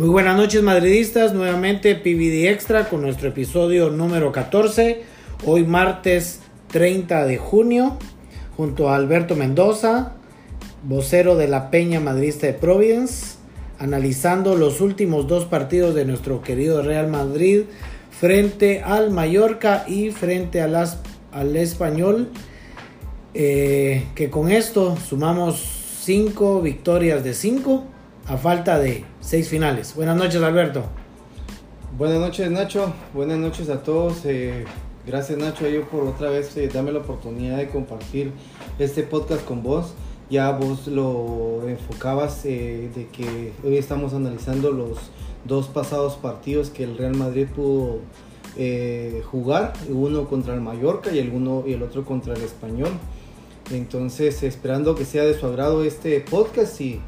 Muy buenas noches madridistas, nuevamente PVD Extra con nuestro episodio número 14, hoy martes 30 de junio, junto a Alberto Mendoza, vocero de la Peña Madridista de Providence, analizando los últimos dos partidos de nuestro querido Real Madrid frente al Mallorca y frente a las, al Español, eh, que con esto sumamos 5 victorias de 5 a falta de seis finales. Buenas noches, Alberto. Buenas noches, Nacho. Buenas noches a todos. Eh, gracias, Nacho, yo por otra vez eh, darme la oportunidad de compartir este podcast con vos. Ya vos lo enfocabas eh, de que hoy estamos analizando los dos pasados partidos que el Real Madrid pudo jugar, uno contra el Mallorca y el, uno, y el otro contra el Español. Entonces, esperando que sea de su agrado este podcast y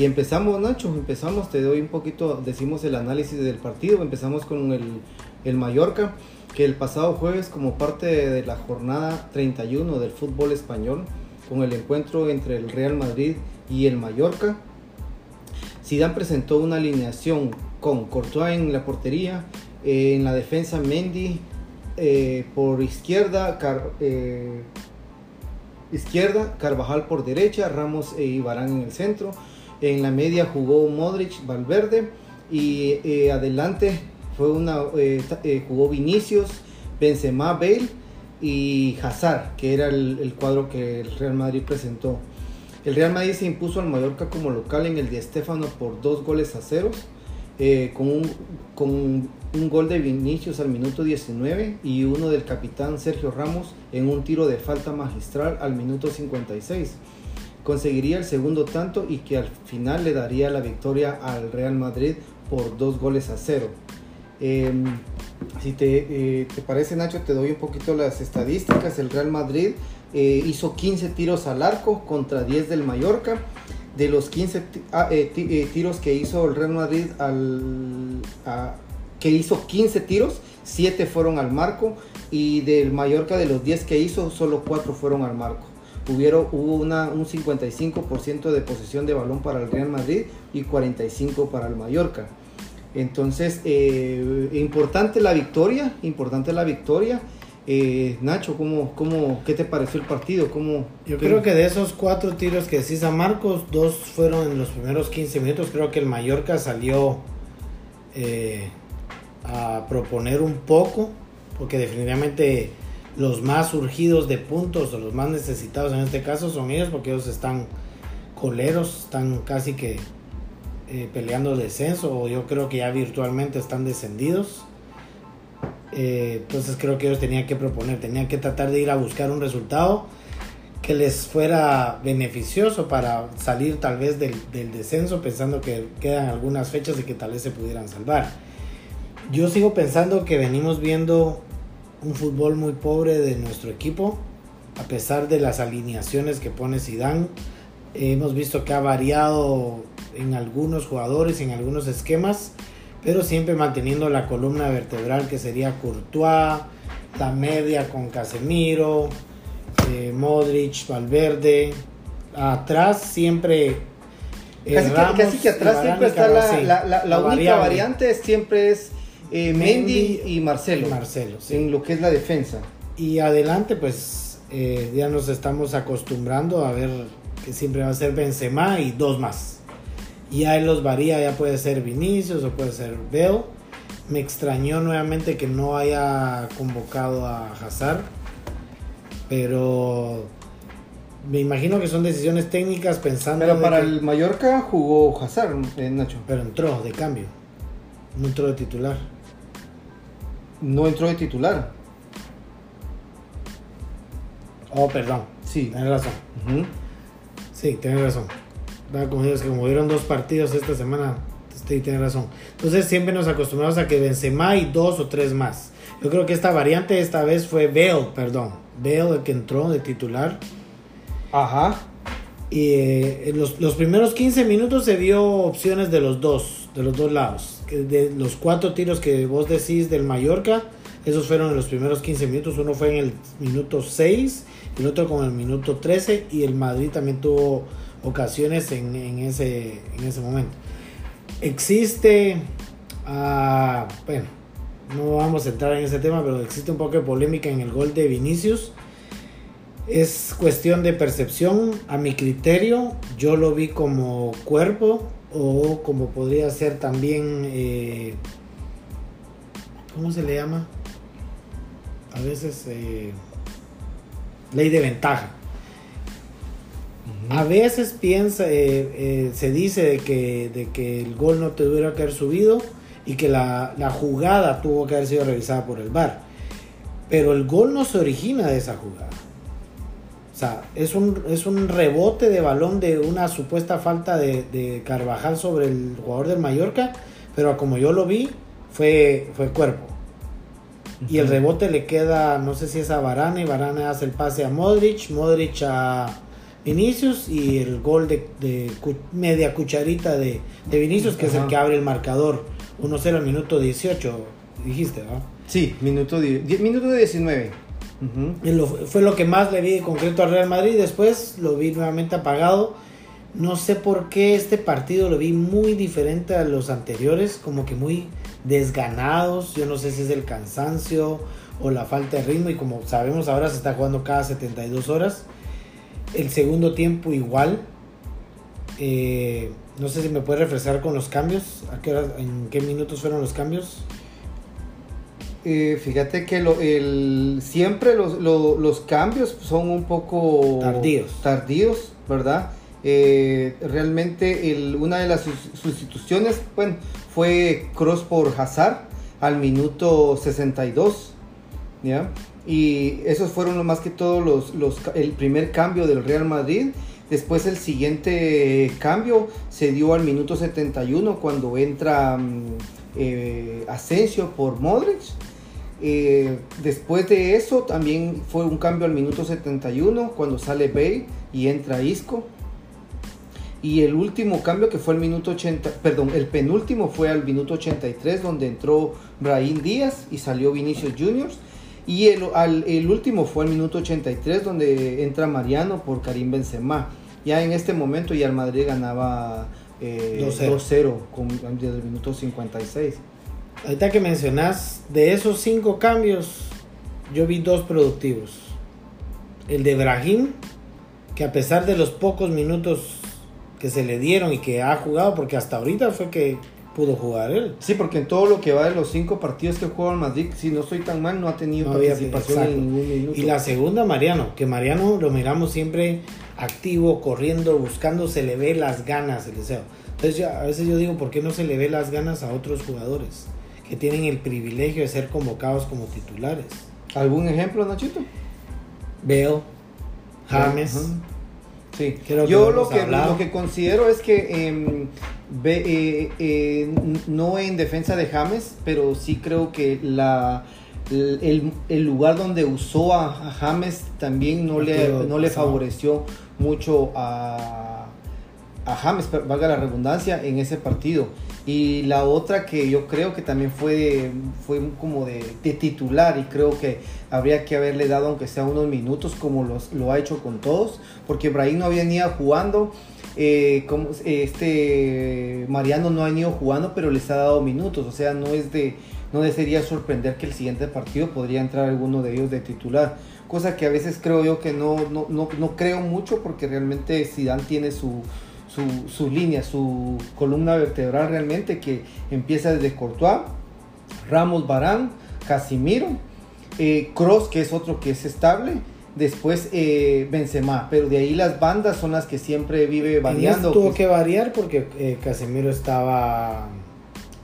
y empezamos, Nacho, empezamos, te doy un poquito, decimos el análisis del partido, empezamos con el, el Mallorca, que el pasado jueves como parte de la jornada 31 del fútbol español, con el encuentro entre el Real Madrid y el Mallorca, Zidane presentó una alineación con Courtois en la portería, eh, en la defensa Mendy, eh, por izquierda, eh, izquierda, Carvajal por derecha, Ramos y Barán en el centro, en la media jugó Modric, Valverde y eh, adelante fue una eh, eh, jugó Vinicius, Benzema, Bale y Hazard, que era el, cuadro que el Real Madrid presentó. El Real Madrid se impuso al Mallorca como local en el Di Stéfano por dos goles a ceros, con, un, con un gol de Vinicius al minuto 19 y uno del capitán Sergio Ramos en un tiro de falta magistral al minuto 56 conseguiría el segundo tanto y que al final le daría la victoria al Real Madrid por dos goles a cero. Em, si te, eh, te, parece Nacho, te doy un poquito las estadísticas. El Real Madrid eh, hizo 15 tiros al arco contra 10 del Mallorca. De los 15 ah, eh, tiros que hizo el Real Madrid, al, que hizo 15 tiros, 7 fueron al marco. Y del Mallorca, de los 10 que hizo, solo 4 fueron al marco hubo una, un 55% de posesión de balón para el Real Madrid y 45% para el Mallorca. Entonces, eh, importante la victoria, importante la victoria. Eh, Nacho, ¿cómo, cómo, ¿qué te pareció el partido? ¿Cómo, Yo creo que de esos cuatro tiros que decís a Marcos, dos fueron en los primeros 15 minutos. Creo que el Mallorca salió eh, a proponer un poco, porque definitivamente los más surgidos de puntos o los más necesitados en este caso son ellos porque ellos están coleros, están casi que eh, peleando descenso o yo creo que ya virtualmente están descendidos. Eh, entonces creo que ellos tenían que proponer, tenían que tratar de ir a buscar un resultado que les fuera beneficioso para salir tal vez del, del descenso pensando que quedan algunas fechas y que tal vez se pudieran salvar. Yo sigo pensando que venimos viendo un fútbol muy pobre de nuestro equipo, a pesar de las alineaciones que pone Zidane. Hemos visto que ha variado en algunos jugadores, en algunos esquemas, pero siempre manteniendo la columna vertebral que sería Courtois, la media con Casemiro, eh, Modric, Valverde. Atrás siempre casi, que, atrás siempre está la, la, única variante siempre es eh, Mendy, y Marcelo. Marcelo, En lo que es la defensa. Y adelante, pues eh, ya nos estamos acostumbrando a ver que siempre va a ser Benzema y dos más. Y ahí los varía, ya puede ser Vinicius o puede ser Bell. Me extrañó nuevamente que no haya convocado a Hazard. Pero me imagino que son decisiones técnicas pensando. Pero para el Mallorca jugó Hazard, eh, Nacho. Pero entró de cambio. No entró de titular no entró de titular. Oh, perdón. Sí. Tienes razón. Sí, tienes razón. Como que como hubieron dos partidos esta semana, sí, tienes razón. Entonces siempre nos acostumbramos a que Benzema y dos o tres más. Yo creo que esta variante esta vez fue Bale, perdón. Bale el que entró de titular. Ajá. Y eh, en los, los, primeros 15 minutos se dio opciones de los dos, de los dos lados de los cuatro tiros que vos decís del Mallorca, esos fueron en los primeros 15 minutos. Uno fue en el minuto 6, el otro con el minuto 13 y el Madrid también tuvo ocasiones en, ese, en ese momento. existe, ah, bueno, no vamos a entrar en ese tema, pero existe un poco de polémica en el gol de Vinicius. Es cuestión de percepción, a mi criterio, yo lo vi como cuerpo o como podría ser también, eh, ¿cómo se le llama? A veces eh, ley de ventaja. A veces piensa, eh, se dice de que, de que el gol no te tuviera que haber subido y que la, la, jugada tuvo que haber sido revisada por el VAR. Pero el gol no se origina de esa jugada. Sea, es un, es un rebote de balón de una supuesta falta de, de Carvajal sobre el jugador del Mallorca, pero como yo lo vi, fue, fue cuerpo. Y el rebote le queda, no sé si es a Varane, Varane hace el pase a Modric, Modric a Vinicius y el gol de, de media cucharita de, de Vinicius, que es el que abre el marcador 1-0 al minuto 18, dijiste, ¿no? Sí, minuto, minuto 19. Fue lo que más le vi de concreto al Real Madrid, después lo vi nuevamente apagado. No sé por qué este partido lo vi muy diferente a los anteriores, como que muy desganados. Yo no sé si es el cansancio o la falta de ritmo. Y como sabemos, ahora se está jugando cada 72 horas. El segundo tiempo igual. Eh, no sé si me puede refrescar con los cambios. ¿A qué hora, ¿En qué minutos fueron los cambios? Eh, fíjate que lo, el, siempre los, lo, los, cambios son un poco tardíos, tardíos ¿verdad? Eh, realmente el, una de las sustituciones bueno, fue Cross por Hazard al minuto 62. ¿ya? Y esos fueron lo más que todo los, los, el primer cambio del Real Madrid. Después el siguiente cambio se dio al minuto 71 cuando entra eh, Asensio por Modric. Eh, después de eso también fue un cambio al minuto 71 cuando sale Bale y entra Isco. Y el último cambio que fue el minuto 80, perdón, el penúltimo fue al minuto 83 donde entró Brahim Díaz y salió Vinicius Juniors. Y el, al, el último fue al minuto 83 donde entra Mariano por Karim Benzema. Ya en este momento ya el Madrid ganaba eh, 2-0 desde el minuto 56. Ahorita que mencionas, de esos cinco cambios, yo vi dos productivos. El de Brahim, que a pesar de los pocos minutos que se le dieron y que ha jugado, porque hasta ahorita fue que pudo jugar él. Sí, porque en todo lo que va de los cinco partidos que juega el Madrid, si no estoy tan mal, no ha tenido no participación había, en ningún minuto. Y la segunda, Mariano, que Mariano lo miramos siempre activo, corriendo, buscando, se le ve las ganas, el deseo. Entonces yo, a veces yo digo, ¿por qué no se le ve las ganas a otros jugadores que tienen el privilegio de ser convocados como titulares? ¿Algún ejemplo, Nachito? Bale, James. Uh -huh. Sí, Creo yo lo, que, lo que considero es que eh, ve, eh, eh, no en defensa de James, pero sí creo que la, el, el lugar donde usó a, a James también no le, no le favoreció mucho a, James, valga la redundancia, en ese partido. Y la otra que yo creo que también fue, fue como de, titular y creo que habría que haberle dado aunque sea unos minutos como los, lo ha hecho con todos, porque Brahim no venía jugando, eh, este Mariano no ha venido jugando, pero les ha dado minutos, o sea, no es de no sería sorprender que el siguiente partido podría entrar alguno de ellos de titular, cosa que a veces creo yo que no, no, no, no creo mucho porque realmente Zidane tiene su su, su, línea, su columna vertebral realmente que empieza desde Courtois, Ramos Barán, Casimiro, eh, Cross que es otro que es estable, después eh, Benzema, pero de ahí las bandas son las que siempre vive variando. tuvo que variar porque eh, Casimiro estaba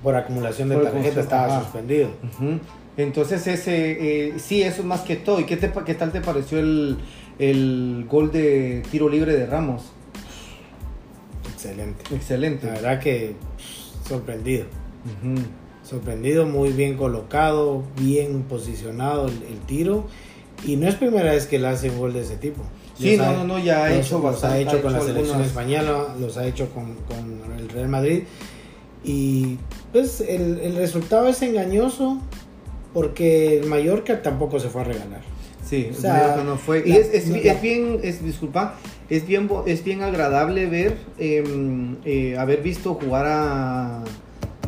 por acumulación de tarjeta, estaba suspendido. Uh -huh. Entonces ese, eh, sí, eso es más que todo. ¿Y qué, te, qué tal te pareció el, el gol de tiro libre de Ramos? Excelente. Excelente. La verdad que sorprendido. Uh -huh. Sorprendido, muy bien colocado, bien posicionado el, el, tiro. Y no es primera vez que él hace un gol de ese tipo. Sí, no, no, no, ya ha hecho Los ha hecho con ha hecho la selección algunas... española, los ha hecho con, con, el Real Madrid. Y pues el, el resultado es engañoso porque el Mallorca tampoco se fue a regalar. Sí, O sea, Mallorca no fue. Y la- es, es, no, es bien, es, disculpa, es bien, es bien agradable ver, em, eh, haber visto jugar a,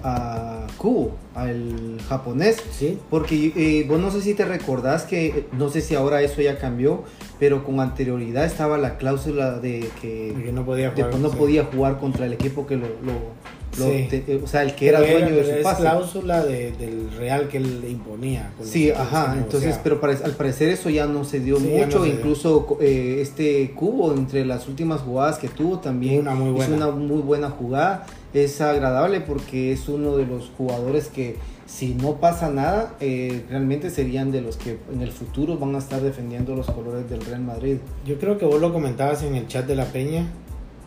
a Kubo, al japonés. Sí. Porque eh, vos no sé si te recordás que, eh, no sé si ahora eso ya cambió, pero con anterioridad estaba la cláusula de que no podía jugar. no podía jugar contra el equipo que lo, lo- lo- Sí. te- eh, o sea, el que era dueño de su es pase. cláusula de- del Real que él imponía. Sí, ajá, entonces, negociaba. pero pare- al parecer eso ya no se dio Sí, mucho, no se dio. incluso eh, este Cubo entre las últimas jugadas que tuvo también Una muy hizo buena. una muy buena jugada, es agradable porque es uno de los jugadores que si no pasa nada, eh, realmente serían de los que en el futuro van a estar defendiendo los colores del Real Madrid. Yo creo que vos lo comentabas en el chat de la Peña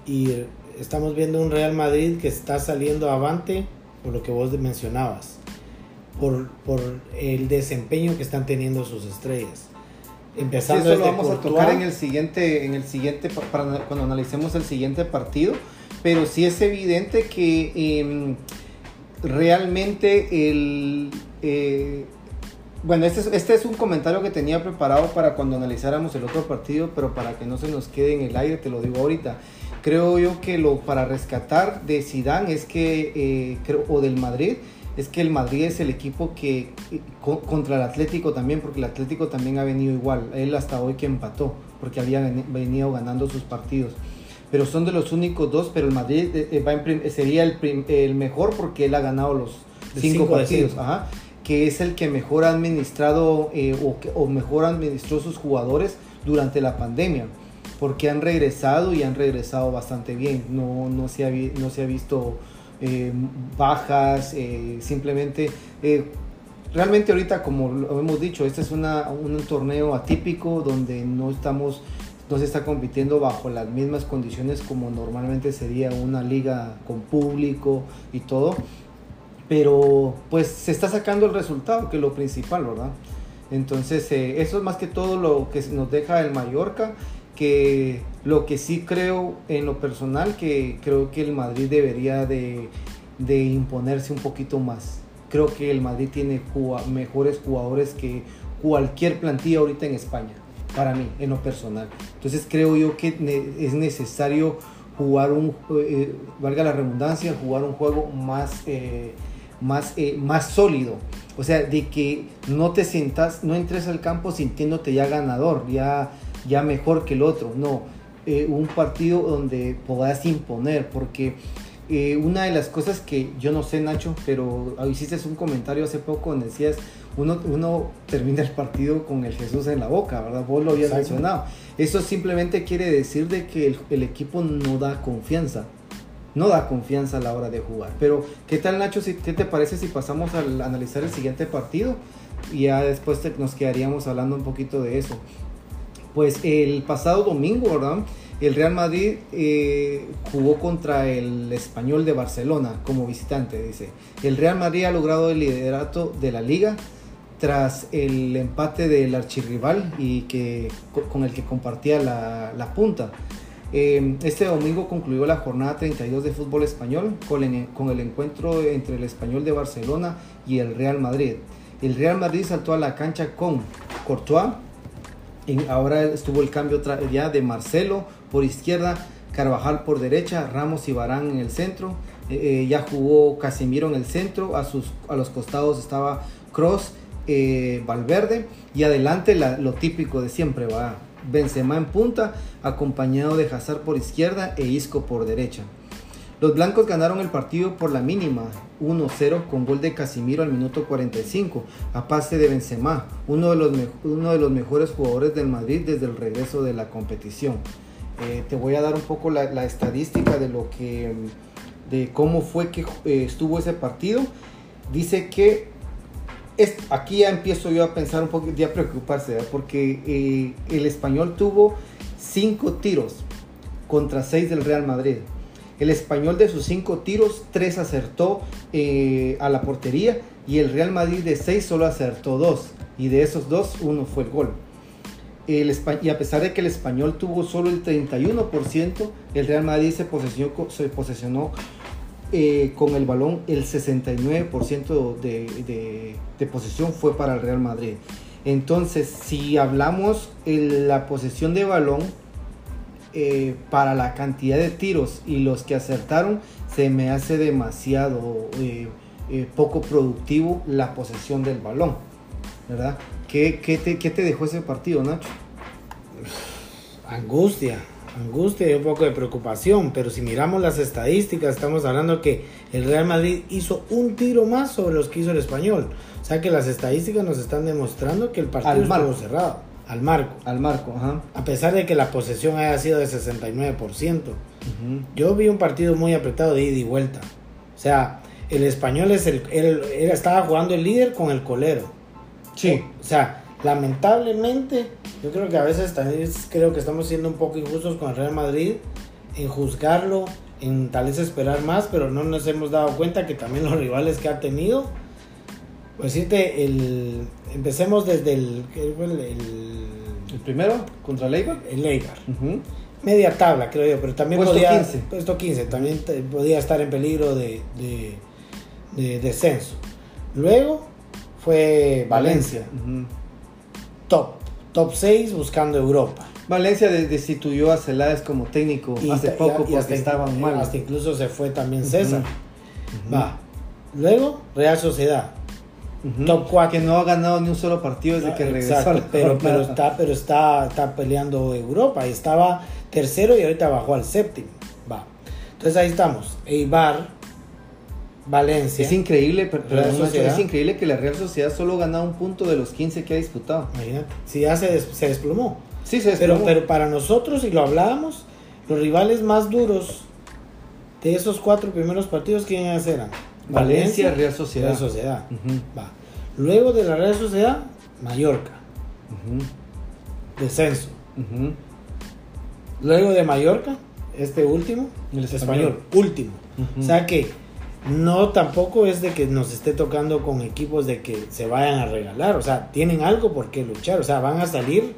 y estamos viendo un Real Madrid que está saliendo avante por lo que vos mencionabas, por, por el desempeño que están teniendo sus estrellas. Sí, Empezando eso lo desde vamos a tocar en el siguiente, en el siguiente para cuando analicemos el siguiente partido, pero sí es evidente que em, realmente el eh, bueno, este es, este es un comentario que tenía preparado para cuando analizáramos el otro partido, pero para que no se nos quede en el aire, te lo digo ahorita. Creo yo que lo para rescatar de Zidane es que, eh, creo, o del Madrid, es que el Madrid es el equipo que eh, co- contra el Atlético también, porque el Atlético también ha venido igual. Él hasta hoy que empató, porque había veni- venido ganando sus partidos. Pero son de los únicos dos, pero el Madrid eh, va en sería el, el mejor porque él ha ganado los cinco, cinco partidos. Ajá, que es el que mejor ha administrado eh, o, mejor administró sus jugadores durante la pandemia. Porque han regresado y han regresado bastante bien. No, no, se, ha, no se ha visto eh, bajas, eh, simplemente... realmente ahorita, como lo hemos dicho, este es una, un torneo atípico donde no estamos, no se está compitiendo bajo las mismas condiciones como normalmente sería una liga con público y todo. Pero pues se está sacando el resultado, que es lo principal, ¿verdad? Entonces, eh, eso es más que todo lo que nos deja el Mallorca, que lo que sí creo en lo personal, que creo que el Madrid debería de, de imponerse un poquito más. Creo que el Madrid tiene mejores jugadores que cualquier plantilla ahorita en España, para mí, en lo personal. Entonces creo yo que ne- es necesario jugar un, eh, valga la redundancia, jugar un juego más, eh, más, eh, más sólido. O sea, de que no te sientas, no entres al campo sintiéndote ya ganador, ya, ya mejor que el otro. No, Eh, un partido donde puedas imponer, porque eh, una de las cosas que yo no sé, Nacho, pero hiciste un comentario hace poco donde decías, uno, uno termina el partido con el Jesús en la boca, ¿verdad? Vos lo habías Exacto. mencionado. Eso simplemente quiere decir de que el, el equipo no da confianza. No da confianza a la hora de jugar. Pero, ¿qué tal, Nacho? Si, ¿Qué te parece si pasamos al analizar el siguiente partido? Y ya después te- nos quedaríamos hablando un poquito de eso. Pues el pasado domingo, ¿verdad? El Real Madrid eh, jugó contra el Español de Barcelona como visitante, dice. El Real Madrid ha logrado el liderato de la liga tras el empate del archirrival y que, co- con el que compartía la punta. Eh, este domingo concluyó la jornada 32 de fútbol español con el, encuentro entre el Español de Barcelona y el Real Madrid. El Real Madrid saltó a la cancha con Courtois, ahora estuvo el cambio ya de Marcelo por izquierda, Carvajal por derecha, Ramos y Barán en el centro. Eh, eh, ya jugó Casemiro en el centro, a, sus, a los costados estaba Cross, Valverde y adelante la- lo típico de siempre va Benzema en punta, acompañado de Hazard por izquierda e Isco por derecha. Los blancos ganaron el partido por la mínima, 1-0 con gol de Casimiro al minuto 45, a pase de Benzema, uno de los, uno de los mejores jugadores del Madrid desde el regreso de la competición. Eh, te voy a dar un poco la, la estadística de lo que, de cómo fue que eh, estuvo ese partido. Dice que es, aquí ya empiezo yo a pensar un poco, ya a preocuparse, porque eh, el español tuvo cinco tiros contra seis del Real Madrid. El español de sus cinco tiros, tres acertó eh, a la portería y el Real Madrid de seis solo acertó dos. Y de esos dos, uno fue el gol. Y a pesar de que el español tuvo solo el 31%, el Real Madrid se posesionó, se posesionó eh, con el balón, el 69% de, de, de posesión fue para el Real Madrid. Entonces, si hablamos en la posesión de balón, eh, para la cantidad de tiros y los que acertaron, se me hace demasiado eh, poco productivo la posesión del balón, ¿verdad? ¿Qué, qué, te, ¿Qué te dejó ese partido, Nacho? Angustia, angustia y un poco de preocupación, pero si miramos las estadísticas, estamos hablando que el Real Madrid hizo un tiro más sobre los que hizo el español. O sea que las estadísticas nos están demostrando que el partido estuvo cerrado al marco. Al marco, ajá. A pesar de que la posesión haya sido de 69%. Yo vi un partido muy apretado de ida y vuelta. O sea, el español es el, estaba jugando el líder con el colero. Sí. O, sea, lamentablemente, yo creo que a veces también creo que estamos siendo un poco injustos con el Real Madrid en juzgarlo, en tal vez esperar más, pero no nos hemos dado cuenta que también los rivales que ha tenido pues decirte, el, empecemos desde el, el, primero contra el Eibar. El Eibar. Media tabla, creo yo, pero también puesto podía. 15. Puesto 15, también podía estar en peligro de, de, descenso. Luego fue Valencia. Top. Top 6 buscando Europa. Valencia destituyó a Celades como técnico hace poco y, porque estaban mal. Hasta incluso se fue también César. Va. Luego, Real Sociedad. Top 4. Que no ha ganado ni un solo partido desde que regresó. pero, pero, está, pero está, está peleando Europa y estaba tercero y ahorita bajó al séptimo. Va. Entonces ahí estamos. Eibar, Valencia. Es increíble, pero, es increíble que la Real Sociedad solo ha ganado un punto de los 15 que ha disputado. Imagínate. Si ya se, se desplomó. Sí, se desplomó. Pero, pero para nosotros, y lo hablábamos, los rivales más duros de esos cuatro primeros partidos, ¿quiénes eran? Valencia, Real Sociedad. Real Sociedad. Va. Luego de la Real Sociedad, Mallorca. Descenso. Luego de Mallorca, este último, el español, último. O sea que no tampoco es de que nos esté tocando con equipos de que se vayan a regalar. O sea, tienen algo por qué luchar. O sea, van a salir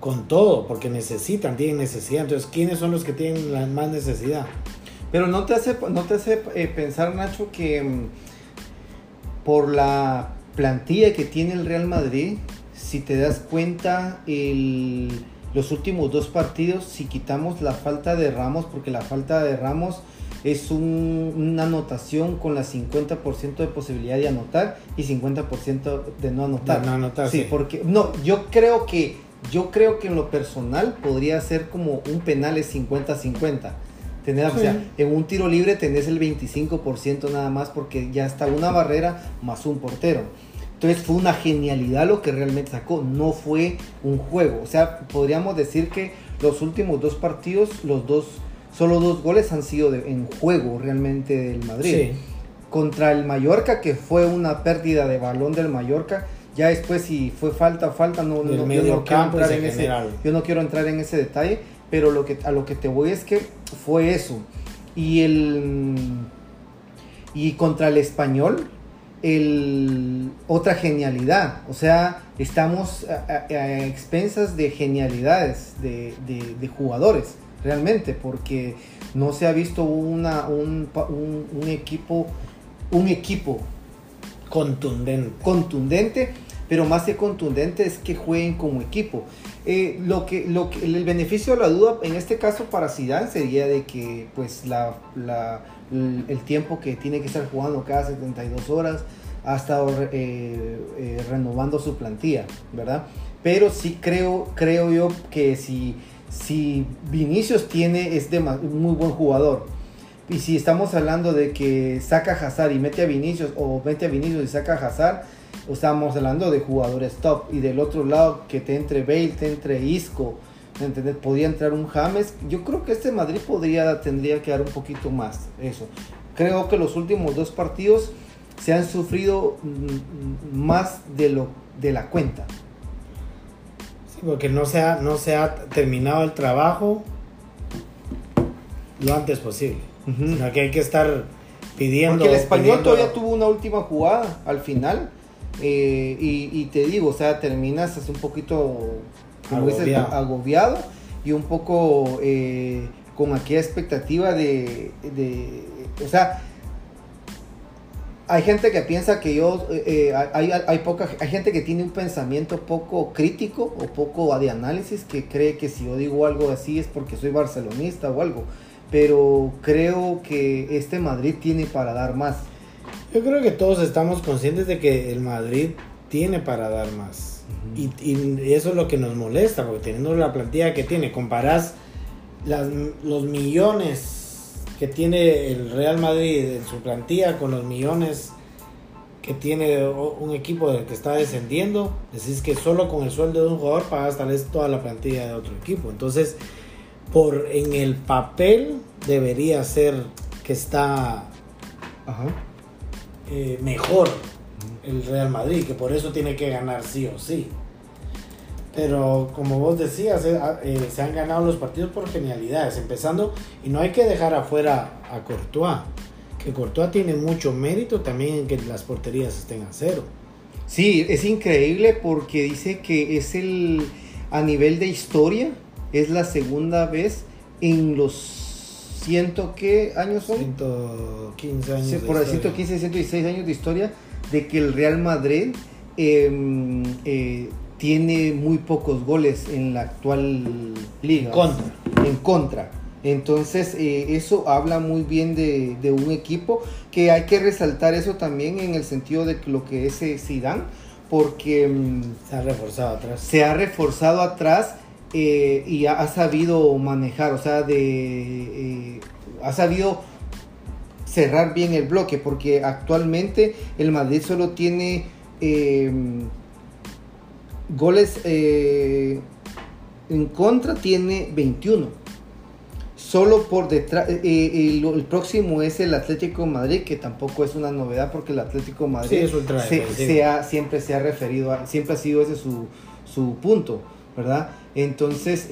con todo porque necesitan, tienen necesidad. Entonces, ¿quiénes son los que tienen la más necesidad? Pero no te hace, no te hace eh, pensar, Nacho, que mm, por la plantilla que tiene el Real Madrid, si te das cuenta, los últimos dos partidos, si quitamos la falta de Ramos, porque la falta de Ramos es una anotación con la 50% de posibilidad de anotar y 50% de no anotar. no anotar. Sí, porque no, yo creo que yo creo que en lo personal podría ser como un penal es 50-50 o sea, en un tiro libre tenés el 25% nada más porque ya está una barrera más un portero. Entonces fue una genialidad lo que realmente sacó, no fue un juego. O sea, podríamos decir que los últimos dos partidos, los dos, solo dos goles han sido en juego realmente del Madrid. Contra el Mallorca, que fue una pérdida de balón del Mallorca, ya después si fue falta o falta, no, no, yo, no en ese, yo no quiero entrar en ese detalle, pero lo que, a lo que te voy es que fue eso. Y el y contra el español, el, otra genialidad. O sea, estamos a, expensas de genialidades de, jugadores, realmente, porque no se ha visto una, un, un, equipo, un equipo contundente. contundente, pero más que contundente es que jueguen como equipo. Eh, lo que, lo que, el beneficio de la duda en este caso para Zidane sería de que pues la, el tiempo que tiene que estar jugando cada 72 horas ha estado eh, eh, renovando su plantilla, ¿verdad? Pero sí creo, creo yo que si, si Vinicius tiene, es de muy buen jugador. Y si estamos hablando de que saca Hazard y mete a Vinicius, o mete a Vinicius y saca a Hazard, estamos hablando de jugadores top. Y del otro lado, que te entre Bale, te entre Isco, ¿entendés? podía entrar un James. Yo creo que este Madrid podría, tendría que dar un poquito más eso. Creo que los últimos dos partidos se han sufrido mm, más de, lo, de la cuenta. Sí, porque no se, ha, no se ha terminado el trabajo lo antes posible. que hay que estar pidiendo. Porque el español todavía tuvo una última jugada al final eh, y, te digo, o sea, terminas así un poquito, como agobiado. agobiado y un poco eh, con aquella expectativa de, o sea, hay gente que piensa que yo, eh, eh, hay, hay, poca, hay gente que tiene un pensamiento poco crítico o poco de análisis que cree que si yo digo algo así es porque soy barcelonista o algo. Pero creo que este Madrid tiene para dar más. Yo creo que todos estamos conscientes de que el Madrid tiene para dar más. y, y, eso es lo que nos molesta, porque teniendo la plantilla que tiene, comparás las, los millones que tiene el Real Madrid en su plantilla con los millones que tiene un equipo que está descendiendo, decís que solo con el sueldo de un jugador pagas tal vez toda la plantilla de otro equipo. Entonces, por en el papel debería ser que está eh, mejor el Real Madrid, que por eso tiene que ganar sí o sí. Pero como vos decías, eh, ah, eh, se han ganado los partidos por genialidades, empezando, y no hay que dejar afuera a Courtois, que Courtois tiene mucho mérito también en que las porterías estén a cero. Sí, es increíble porque dice que es el, a nivel de historia, es la segunda vez en los ciento qué años son 115 años por 115 116 años de historia de que el Real Madrid em, eh, tiene muy pocos goles en la actual liga. En contra. En contra. Entonces, eh, eso habla muy bien de, un equipo que hay que resaltar eso también en el sentido de lo que es eh, Zidane, porque mm, se ha reforzado atrás. Se ha reforzado atrás eh, y ha, sabido manejar, o sea, de ha sabido cerrar bien el bloque, porque actualmente el Madrid solo tiene Goles eh, en contra tiene 21. Solo por detrás, eh, eh, el, próximo es el Atlético Madrid, que tampoco es una novedad porque el Atlético Madrid siempre se ha referido, a, siempre ha sido ese su, su punto, ¿verdad? Entonces,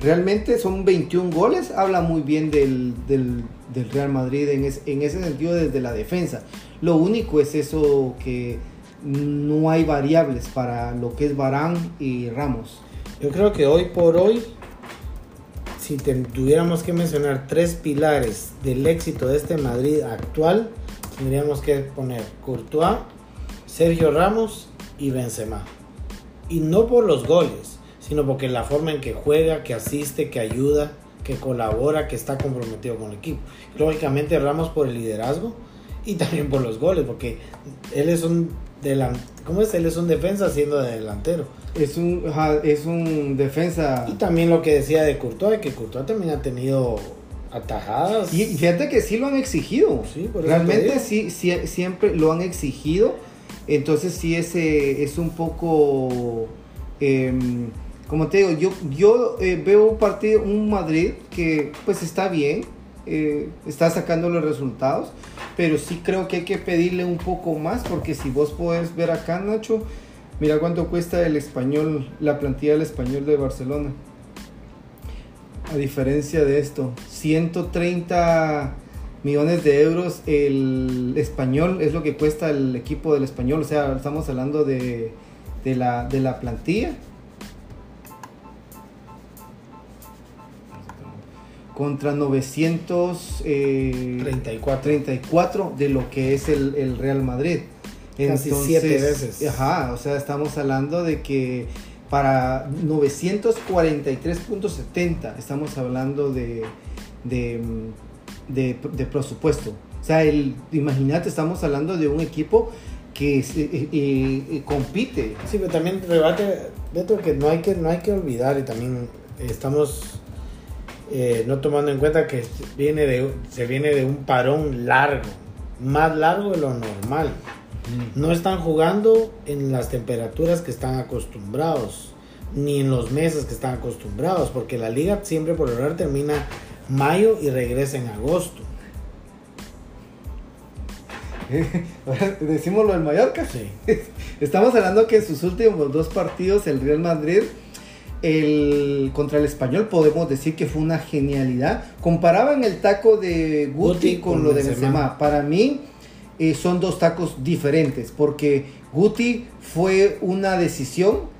realmente son 21 goles, habla muy bien del, del, Real Madrid en, en ese sentido desde la defensa. Lo único es eso que no hay variables para lo que es Barán y Ramos. Yo creo que hoy por hoy, si tuviéramos que mencionar tres pilares del éxito de este Madrid actual, tendríamos que poner Courtois, Sergio Ramos y Benzema. Y no por los goles, sino porque la forma en que juega, que asiste, que ayuda, que colabora, que está comprometido con el equipo. Lógicamente Ramos por el liderazgo y también por los goles, porque él es un ¿Cómo es? Él es un defensa siendo de delantero. Es un, es un defensa. Y también lo que decía de Courtois, que Courtois también ha tenido atajadas. Y fíjate que sí lo han exigido. Sí, Realmente sí, siempre lo han exigido. Entonces sí ese es un poco... Em, como te digo, yo, yo eh, veo un partido, un Madrid que pues está bien, eh, está sacando los resultados, pero sí creo que hay que pedirle un poco más, porque si vos podés ver acá, Nacho, mira cuánto cuesta el español, la plantilla del español de Barcelona. A diferencia de esto, 130 millones de euros el español es lo que cuesta el equipo del español, o sea, estamos hablando de, de, la, de la plantilla contra 934 eh, de lo que es el, Real Madrid. Casi siete veces. Ajá, o sea, estamos hablando de que para 943.70 estamos hablando de, de, de, presupuesto. O sea, el, imagínate, estamos hablando de un equipo que eh, eh, compite. Sí, pero también rebate, Beto, que no hay que, no hay que olvidar y también estamos eh, no tomando en cuenta que viene de, se viene de un parón largo, más largo de lo normal. No están jugando en las temperaturas que están acostumbrados, ni en los meses que están acostumbrados, porque la liga siempre por lo termina mayo y regresa en agosto. Decimos lo del Mallorca. Sí. Estamos hablando que en sus últimos dos partidos el Real Madrid el, contra el español podemos decir que fue una genialidad. Comparaban el taco de Guti, con, lo de Benzema. Para mí eh, son dos tacos diferentes porque Guti fue una decisión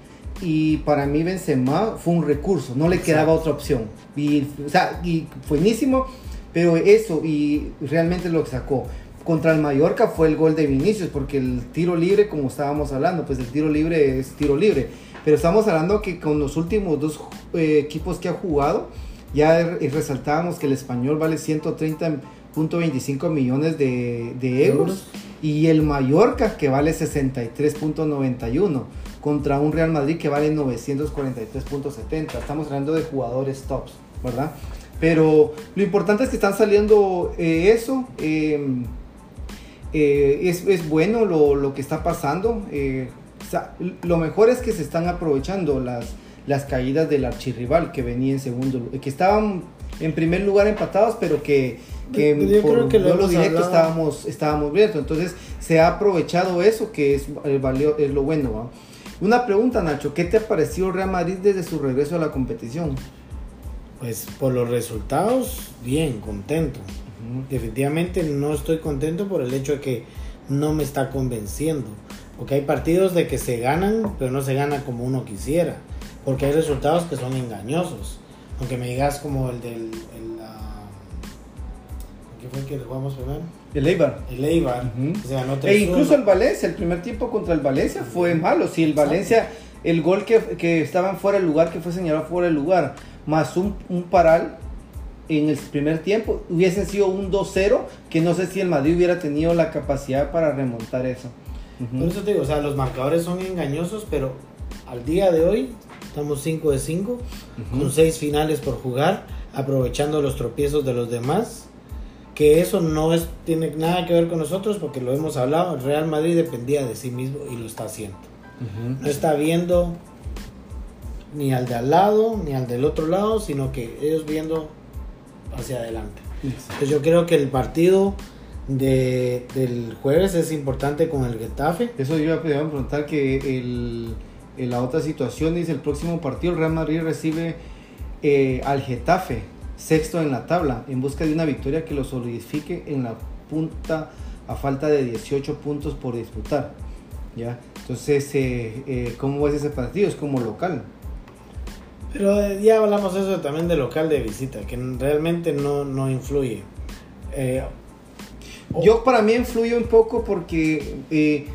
y para mí Benzema fue un recurso, no le quedaba otra opción. Y, o sea, y buenísimo, pero eso y realmente lo sacó. contra el Mallorca fue el gol de Vinicius, porque el tiro libre, como estábamos hablando, pues el tiro libre es tiro libre. Pero estamos hablando que con los últimos dos eh, equipos que ha jugado, ya resaltábamos que el español vale 130.25 millones de, de euros, y el Mallorca que vale 63.91 contra un Real Madrid que vale 943.70. Estamos hablando de jugadores tops, ¿verdad? Pero lo importante es que están saliendo eh, eso. Em, eh, es, es, bueno lo, lo, que está pasando. Eh, lo mejor es que se están aprovechando las, las caídas del archirrival que venía en segundo, que estaban en primer lugar empatados, pero que, que por que lo, directo estábamos, estábamos Entonces se ha aprovechado eso, que es, el es lo bueno. Una pregunta, Nacho, ¿qué te ha parecido Real Madrid desde su regreso a la competición? Pues por los resultados, bien, contento. Definitivamente no estoy contento por el hecho de que no me está convenciendo. Porque hay partidos de que se ganan, pero no se gana como uno quisiera. Porque hay resultados que son engañosos. Aunque me digas como el del... El, ¿Qué fue el que jugamos primero? El Eibar. El Eibar. e incluso el Valencia, el primer tiempo contra el Valencia fue malo. Si el Valencia, el gol que, que estaba fuera del lugar, que fue señalado fuera del lugar, más un, un paral en el primer tiempo, hubiese sido un 2-0, que no sé si el Madrid hubiera tenido la capacidad para remontar eso. Por eso te digo, o sea, los marcadores son engañosos, pero al día de hoy estamos 5 de 5, con 6 finales por jugar, aprovechando los tropiezos de los demás. Que eso no es, tiene nada que ver con nosotros porque lo hemos hablado. El Real Madrid dependía de sí mismo y lo está haciendo. No está viendo ni al de al lado, ni al del otro lado, sino que ellos viendo hacia adelante. Entonces yo creo que el partido de, del jueves es importante con el Getafe. Eso yo iba a preguntar que el, la otra situación dice el próximo partido el Real Madrid recibe eh, al Getafe, sexto en la tabla, en busca de una victoria que lo solidifique en la punta a falta de 18 puntos por disputar. ¿ya? Entonces, eh, eh, ¿cómo es ese partido? Es como local. Pero eh, ya hablamos eso también de local de visita, que realmente no, no influye. Eh, Yo para mí influye un poco porque eh,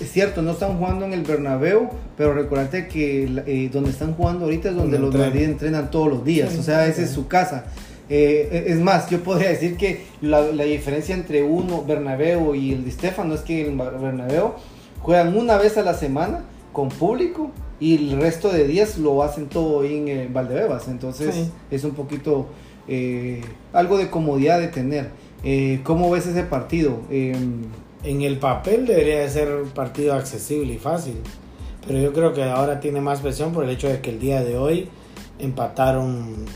es cierto, no están jugando en el Bernabéu, pero recuérdate que donde están jugando ahorita es donde los Madrid entrenan todos los días, o sea, esa es su casa. E, es más, yo podría decir que la, la, diferencia entre uno, Bernabéu y el de Stefano es que el Bernabéu juegan una vez a la semana con público y el resto de días lo hacen todo en Valdebebas. Entonces es un poquito eh, algo de comodidad de tener. Eh, ¿Cómo ves ese partido? Em, en el papel debería de ser un partido accesible y fácil, pero yo creo que ahora tiene más presión por el hecho de que el día de hoy empataron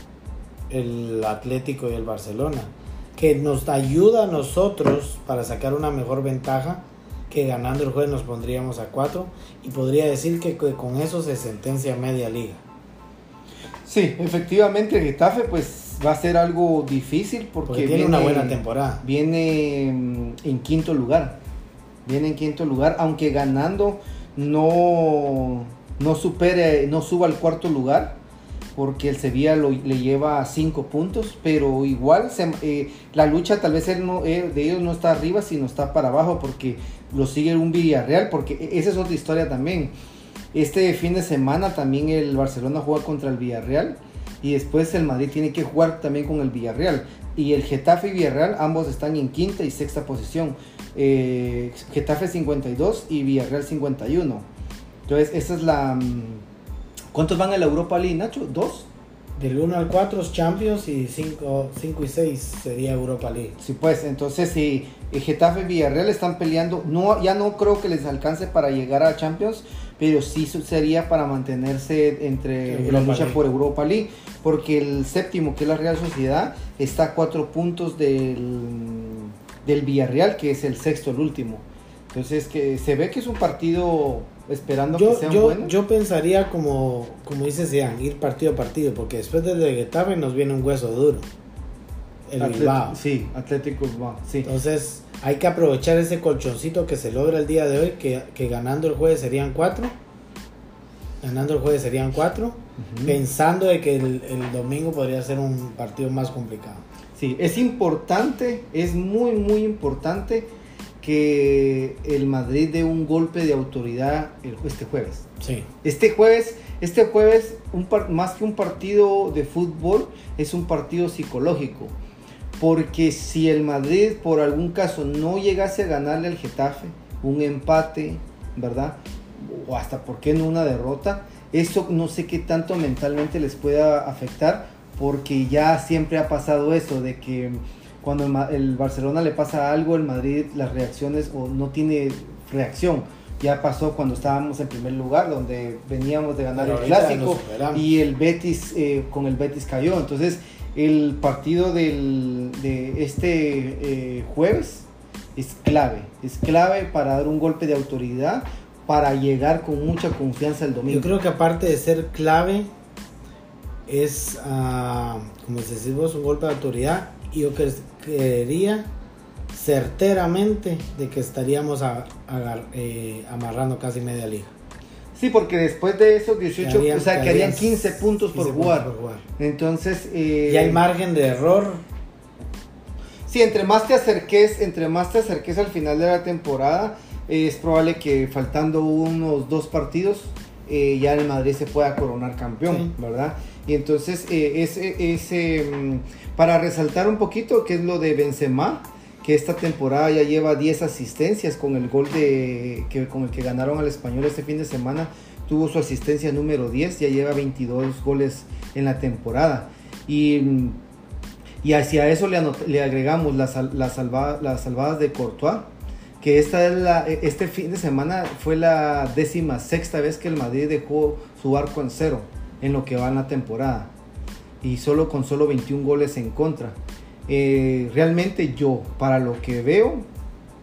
el Atlético y el Barcelona, que nos ayuda a nosotros para sacar una mejor ventaja que ganando el jueves nos pondríamos a 4 y podría decir que, con eso se sentencia media liga. Sí, efectivamente Getafe pues va a ser algo difícil porque, tiene una buena temporada. Viene mm, en quinto lugar. Viene en quinto lugar, aunque ganando no no supere, no suba al cuarto lugar porque el Sevilla lo, le lleva 5 puntos, pero igual eh, la lucha tal vez no, eh, de ellos no está arriba, sino está para abajo, porque lo sigue un Villarreal, porque e, esa es otra historia también. Este fin de semana también el Barcelona juega contra el Villarreal y después el Madrid tiene que jugar también con el Villarreal. Y el Getafe y Villarreal ambos están en quinta y sexta posición. Eh, Getafe 52 y Villarreal 51. Entonces esa es la... Mm, ¿Cuántos van a la Europa League, Nacho? ¿Dos? Del 1 al 4 Champions y 5 y 6 sería Europa League. Sí, pues entonces si Getafe y Villarreal están peleando, no, ya no creo que les alcance para llegar a Champions, pero sí sería para mantenerse entre la lucha por Europa League, porque el séptimo, que es la Real Sociedad, está a 4 puntos del, del Villarreal, que es el sexto, el último. Entonces que se ve que es un partido esperando yo, que sean yo, Yo pensaría como, como dice Sean, ir partido a partido, porque después de Getafe nos viene un hueso duro. El Bilbao. Sí, Atlético Bilbao, sí. Entonces hay que aprovechar ese colchoncito que se logra el día de hoy, que, que ganando el jueves serían cuatro. Ganando el jueves serían cuatro, pensando de que el, el domingo podría ser un partido más complicado. Sí, es importante, es muy, muy importante que el Madrid dé un golpe de autoridad el, este jueves. Sí. Este jueves, este jueves un par- más que un partido de fútbol, es un partido psicológico. Porque si el Madrid por algún caso no llegase a ganarle al Getafe, un empate, ¿verdad? O hasta, ¿por qué no una derrota? Eso no sé qué tanto mentalmente les pueda afectar, porque ya siempre ha pasado eso, de que cuando el, Barcelona le pasa algo, el Madrid las reacciones o no tiene reacción. Ya pasó cuando estábamos en primer lugar, donde veníamos de ganar Pero el clásico y el Betis eh, con el Betis cayó. Entonces, el partido del, de este eh, jueves es clave. Es clave para dar un golpe de autoridad, para llegar con mucha confianza el domingo. Yo creo que aparte de ser clave, es, ah, como decimos, un golpe de autoridad. Y yo cre- creería certeramente de que estaríamos eh, amarrando casi media liga. Sí, porque después de esos 18, Quedarían- o sea, quedarían quedarían 15 puntos por 15 jugar. por jugar. Entonces, eh, Y hay margen de error. Sí, entre más te acerques, entre más te acerques al final de la temporada, eh, es probable que faltando unos dos partidos eh, ya el Madrid se pueda coronar campeón, Sí. ¿verdad? Y entonces eh, ese, ese, mm, para resaltar un poquito que es lo de Benzema, que esta temporada ya lleva 10 asistencias con el gol de que con el que ganaron al Español este fin de semana, tuvo su asistencia número 10, ya lleva 22 goles en la temporada. Y y hacia eso le, agregamos las, las, salva- las salvadas de Courtois, que esta este fin de semana fue la décima sexta vez que el Madrid dejó su arco en cero en lo que va en la temporada. Y solo con solo 21 goles en contra. Eh, realmente yo, para lo que veo,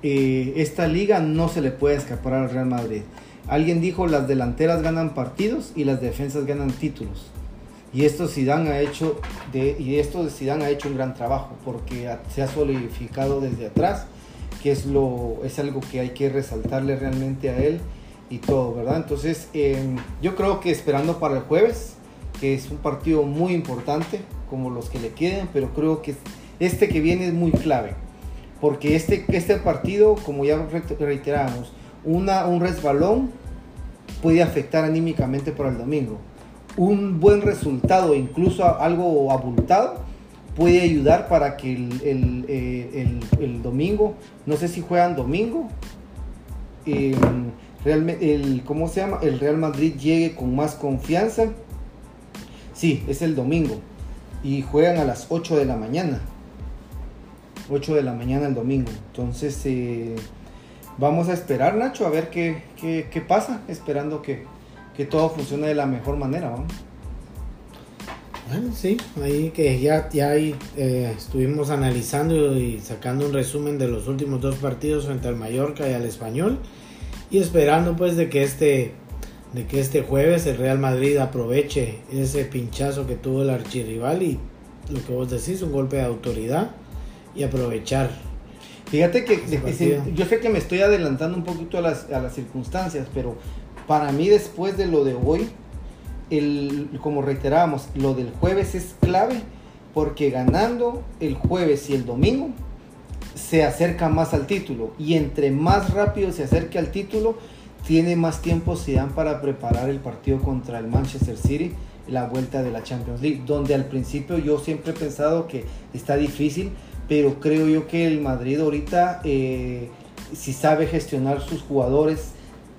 eh, esta liga no se le puede escapar al Real Madrid. Alguien dijo las delanteras ganan partidos y las defensas ganan títulos. Y esto Zidane ha hecho y esto Zidane ha hecho un gran trabajo porque se ha solidificado desde atrás, que es lo es algo que hay que resaltarle realmente a él y todo, ¿verdad? Entonces, eh, yo creo que esperando para el jueves, que es un partido muy importante, como los que le queden, pero creo que este que viene es muy clave, porque este, este partido, como ya re- reiteramos, una, un resbalón puede afectar anímicamente para el domingo. Un buen resultado, incluso algo abultado, puede ayudar para que el, el, eh, el- domingo, no sé si juegan domingo, realmente el, ¿cómo se llama? El Real Madrid llegue con más confianza. Sí, es el domingo. Y juegan a las 8 de la mañana. 8 de la mañana el domingo. Entonces, eh, vamos a esperar, Nacho, a ver qué, qué, pasa. Esperando que, que todo funcione de la mejor manera. ¿no? Bueno, sí, ahí que ya, ya ahí eh, estuvimos analizando y sacando un resumen de los últimos dos partidos frente al Mallorca y al Español y esperando pues de que este de que este jueves el Real Madrid aproveche ese pinchazo que tuvo el archirrival y lo que vos decís, un golpe de autoridad y aprovechar. Fíjate que de- yo sé que me estoy adelantando un poquito a las, a las circunstancias, pero para mí después de lo de hoy, el, como reiterábamos, lo del jueves es clave porque ganando el jueves y el domingo se acerca más al título y entre más rápido se acerque al título tiene más tiempo Zidane para preparar el partido contra el Manchester City la vuelta de la Champions League donde al principio yo siempre he pensado que está difícil pero creo yo que el Madrid ahorita eh, si sabe gestionar sus jugadores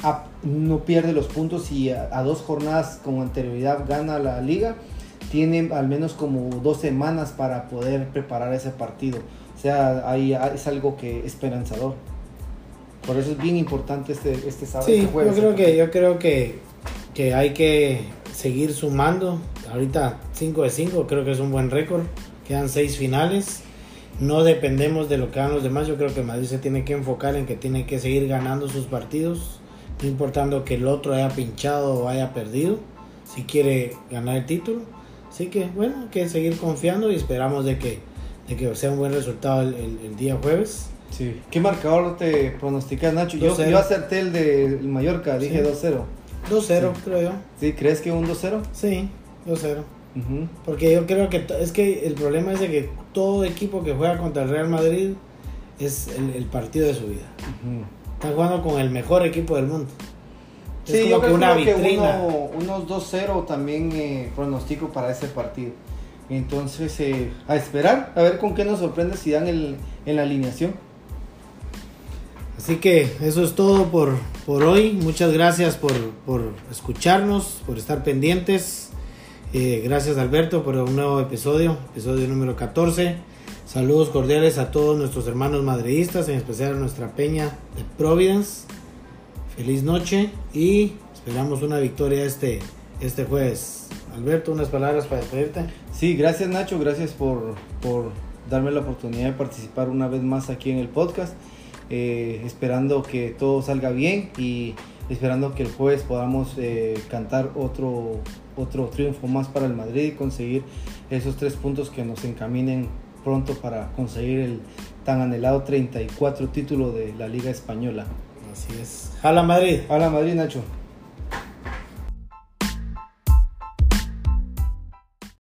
a- no pierde los puntos y a, a dos jornadas con anterioridad gana la liga, tiene al menos como dos semanas para poder preparar ese partido. O sea, ahí es algo que esperanzador. Por eso es bien importante este, este sábado. Sí, este yo jueves. creo que yo creo que, que hay que seguir sumando. Ahorita 5 de 5 creo que es un buen récord. Quedan 6 finales. No dependemos de lo que hagan los demás. Yo creo que Madrid se tiene que enfocar en que tiene que seguir ganando sus partidos. No importando que el otro haya pinchado o haya perdido. Si quiere ganar el título. Así que bueno, hay que seguir confiando y esperamos de que, de que sea un buen resultado el, el- el día jueves. Sí. ¿Qué marcador te pronosticas, Nacho? Yo, 2-0. yo acerté el de Mallorca, dije Sí. 2-0. 2-0 Sí. creo yo. ¿Sí? ¿Crees que un 2-0? Sí, 2-0. Ujú. Porque yo creo que es que el problema es de que todo equipo que juega contra el Real Madrid es el, el partido de su vida. Ujú. Están jugando con el mejor equipo del mundo. Es Sí, como yo que creo una que vitrina. uno- unos 2-0 también eh, pronostico para ese partido. Entonces, eh, a esperar, a ver con qué nos sorprende si dan el, en la alineación. Así que eso es todo por, por hoy. Muchas gracias por, por escucharnos, por estar pendientes. Eh, gracias Alberto por un nuevo episodio, episodio número 14. Saludos cordiales a todos nuestros hermanos madridistas, en especial a nuestra peña de Providence. Feliz noche y esperamos una victoria este, este jueves. Alberto, unas palabras para despedirte. Sí, gracias Nacho, gracias por, por darme la oportunidad de participar una vez más aquí en el podcast. Eh, esperando que todo salga bien y esperando que el jueves podamos eh, cantar otro, otro triunfo más para el Madrid y conseguir esos tres puntos que nos encaminen pronto para conseguir el tan anhelado 34 título de la Liga Española. Así es. Jala Madrid. Hola Madrid Nacho.